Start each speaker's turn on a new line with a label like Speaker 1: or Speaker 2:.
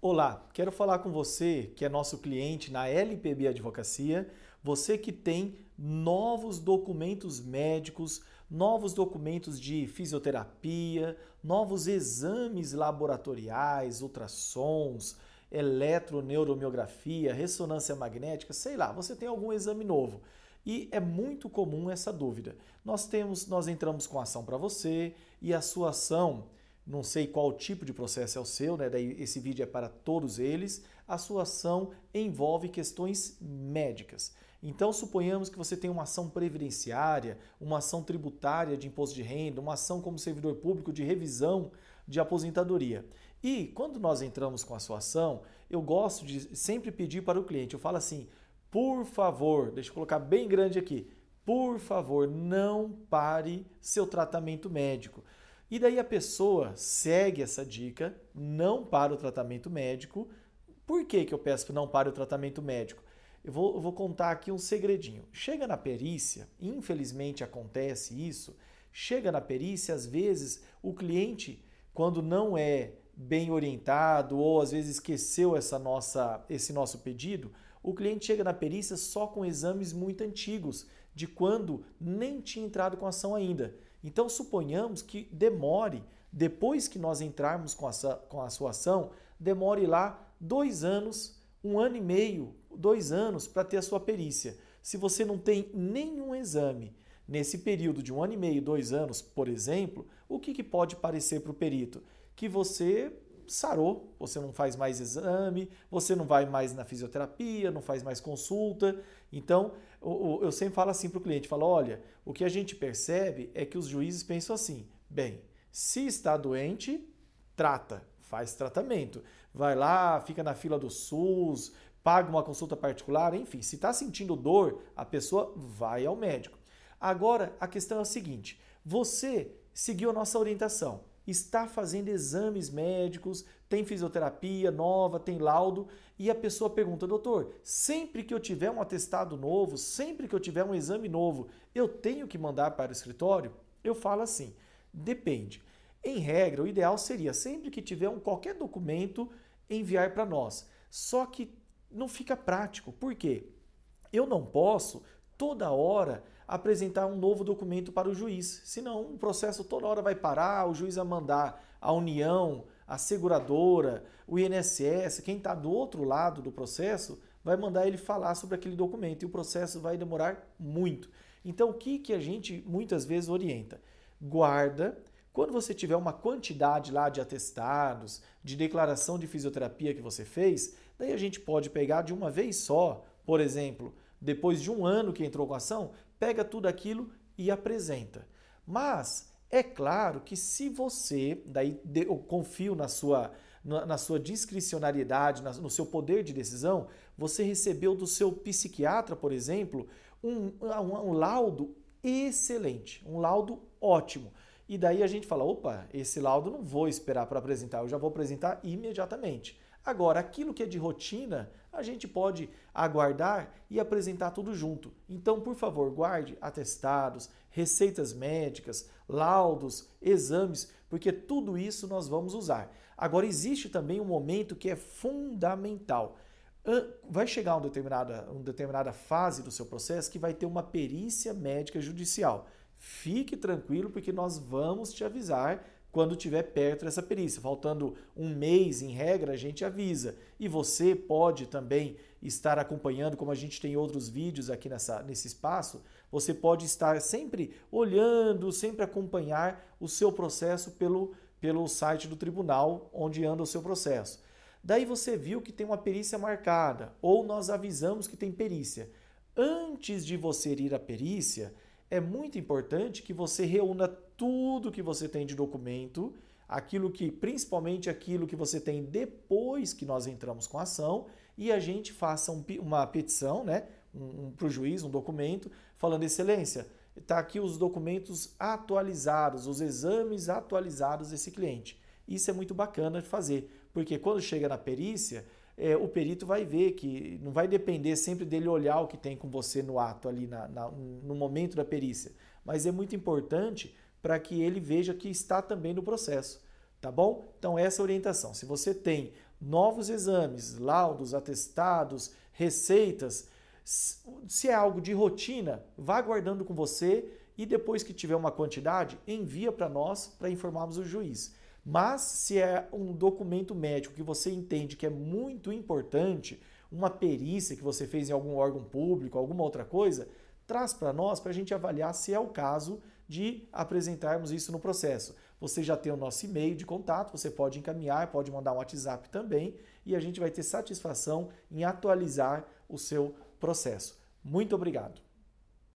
Speaker 1: Olá, quero falar com você que é nosso cliente na LPB Advocacia, você que tem novos documentos médicos, novos documentos de fisioterapia, novos exames laboratoriais, ultrassons, eletroneuromiografia, ressonância magnética, sei lá, você tem algum exame novo. E é muito comum essa dúvida. Nós temos, nós entramos com ação para você e a sua ação não sei qual tipo de processo é o seu, né? Daí esse vídeo é para todos eles. A sua ação envolve questões médicas. Então, suponhamos que você tem uma ação previdenciária, uma ação tributária de imposto de renda, uma ação como servidor público de revisão de aposentadoria. E quando nós entramos com a sua ação, eu gosto de sempre pedir para o cliente, eu falo assim, por favor, deixa eu colocar bem grande aqui, por favor, não pare seu tratamento médico. E daí a pessoa segue essa dica, não para o tratamento médico. Por que, que eu peço que não pare o tratamento médico? Eu vou, eu vou contar aqui um segredinho. Chega na perícia, infelizmente acontece isso, chega na perícia, às vezes o cliente, quando não é bem orientado ou às vezes esqueceu essa nossa, esse nosso pedido, o cliente chega na perícia só com exames muito antigos, de quando nem tinha entrado com ação ainda. Então, suponhamos que demore, depois que nós entrarmos com a, com a sua ação, demore lá dois anos, um ano e meio, dois anos para ter a sua perícia. Se você não tem nenhum exame nesse período de um ano e meio, dois anos, por exemplo, o que, que pode parecer para o perito? Que você sarou, você não faz mais exame, você não vai mais na fisioterapia, não faz mais consulta. Então, eu sempre falo assim para o cliente, falo, olha, o que a gente percebe é que os juízes pensam assim, bem, se está doente, trata, faz tratamento. Vai lá, fica na fila do SUS, paga uma consulta particular, enfim, se está sentindo dor, a pessoa vai ao médico. Agora, a questão é a seguinte, você seguiu a nossa orientação, está fazendo exames médicos, tem fisioterapia nova, tem laudo, e a pessoa pergunta, doutor, sempre que eu tiver um atestado novo, sempre que eu tiver um exame novo, eu tenho que mandar para o escritório? Eu falo assim, depende. Em regra, o ideal seria sempre que tiver um, qualquer documento enviar para nós. Só que não fica prático. Por quê? Eu não posso toda hora apresentar um novo documento para o juiz. Senão, o processo toda hora vai parar, o juiz vai mandar a União, a seguradora, o INSS, quem está do outro lado do processo, vai mandar ele falar sobre aquele documento e o processo vai demorar muito. Então, o que, que a gente muitas vezes orienta? Guarda. Quando você tiver uma quantidade lá de atestados, de declaração de fisioterapia que você fez, daí a gente pode pegar de uma vez só, por exemplo, depois de um ano que entrou com a ação, pega tudo aquilo e apresenta. Mas é claro que se você, daí eu confio na sua, na, sua discricionariedade, no seu poder de decisão, você recebeu do seu psiquiatra, por exemplo, um, um, um laudo excelente, um laudo ótimo. E daí a gente fala: opa, esse laudo não vou esperar para apresentar, eu já vou apresentar imediatamente. Agora, aquilo que é de rotina, a gente pode aguardar e apresentar tudo junto. Então, por favor, guarde atestados, receitas médicas, laudos, exames, porque tudo isso nós vamos usar. Agora, existe também um momento que é fundamental. Vai chegar uma determinada, uma determinada fase do seu processo que vai ter uma perícia médica judicial. Fique tranquilo, porque nós vamos te avisar quando tiver perto dessa perícia. Faltando um mês, em regra, a gente avisa. E você pode também estar acompanhando, como a gente tem outros vídeos aqui nessa, nesse espaço, você pode estar sempre olhando, sempre acompanhar o seu processo pelo, pelo site do tribunal onde anda o seu processo. Daí você viu que tem uma perícia marcada, ou nós avisamos que tem perícia. Antes de você ir à perícia, é muito importante que você reúna tudo que você tem de documento, aquilo que, principalmente aquilo que você tem depois que nós entramos com a ação, e a gente faça um, uma petição, né, um, um, para o juiz, um documento, falando, excelência, está aqui os documentos atualizados, os exames atualizados desse cliente. Isso é muito bacana de fazer, porque quando chega na perícia, é, o perito vai ver que não vai depender sempre dele olhar o que tem com você no ato ali, na, na, no momento da perícia, mas é muito importante para que ele veja que está também no processo, tá bom? Então essa é orientação. Se você tem novos exames, laudos, atestados, receitas, se é algo de rotina, vá guardando com você e depois que tiver uma quantidade, envia para nós para informarmos o juiz. Mas se é um documento médico que você entende que é muito importante, uma perícia que você fez em algum órgão público, alguma outra coisa, traz para nós para a gente avaliar se é o caso de apresentarmos isso no processo. Você já tem o nosso e-mail de contato, você pode encaminhar, pode mandar um WhatsApp também e a gente vai ter satisfação em atualizar o seu processo. Muito obrigado.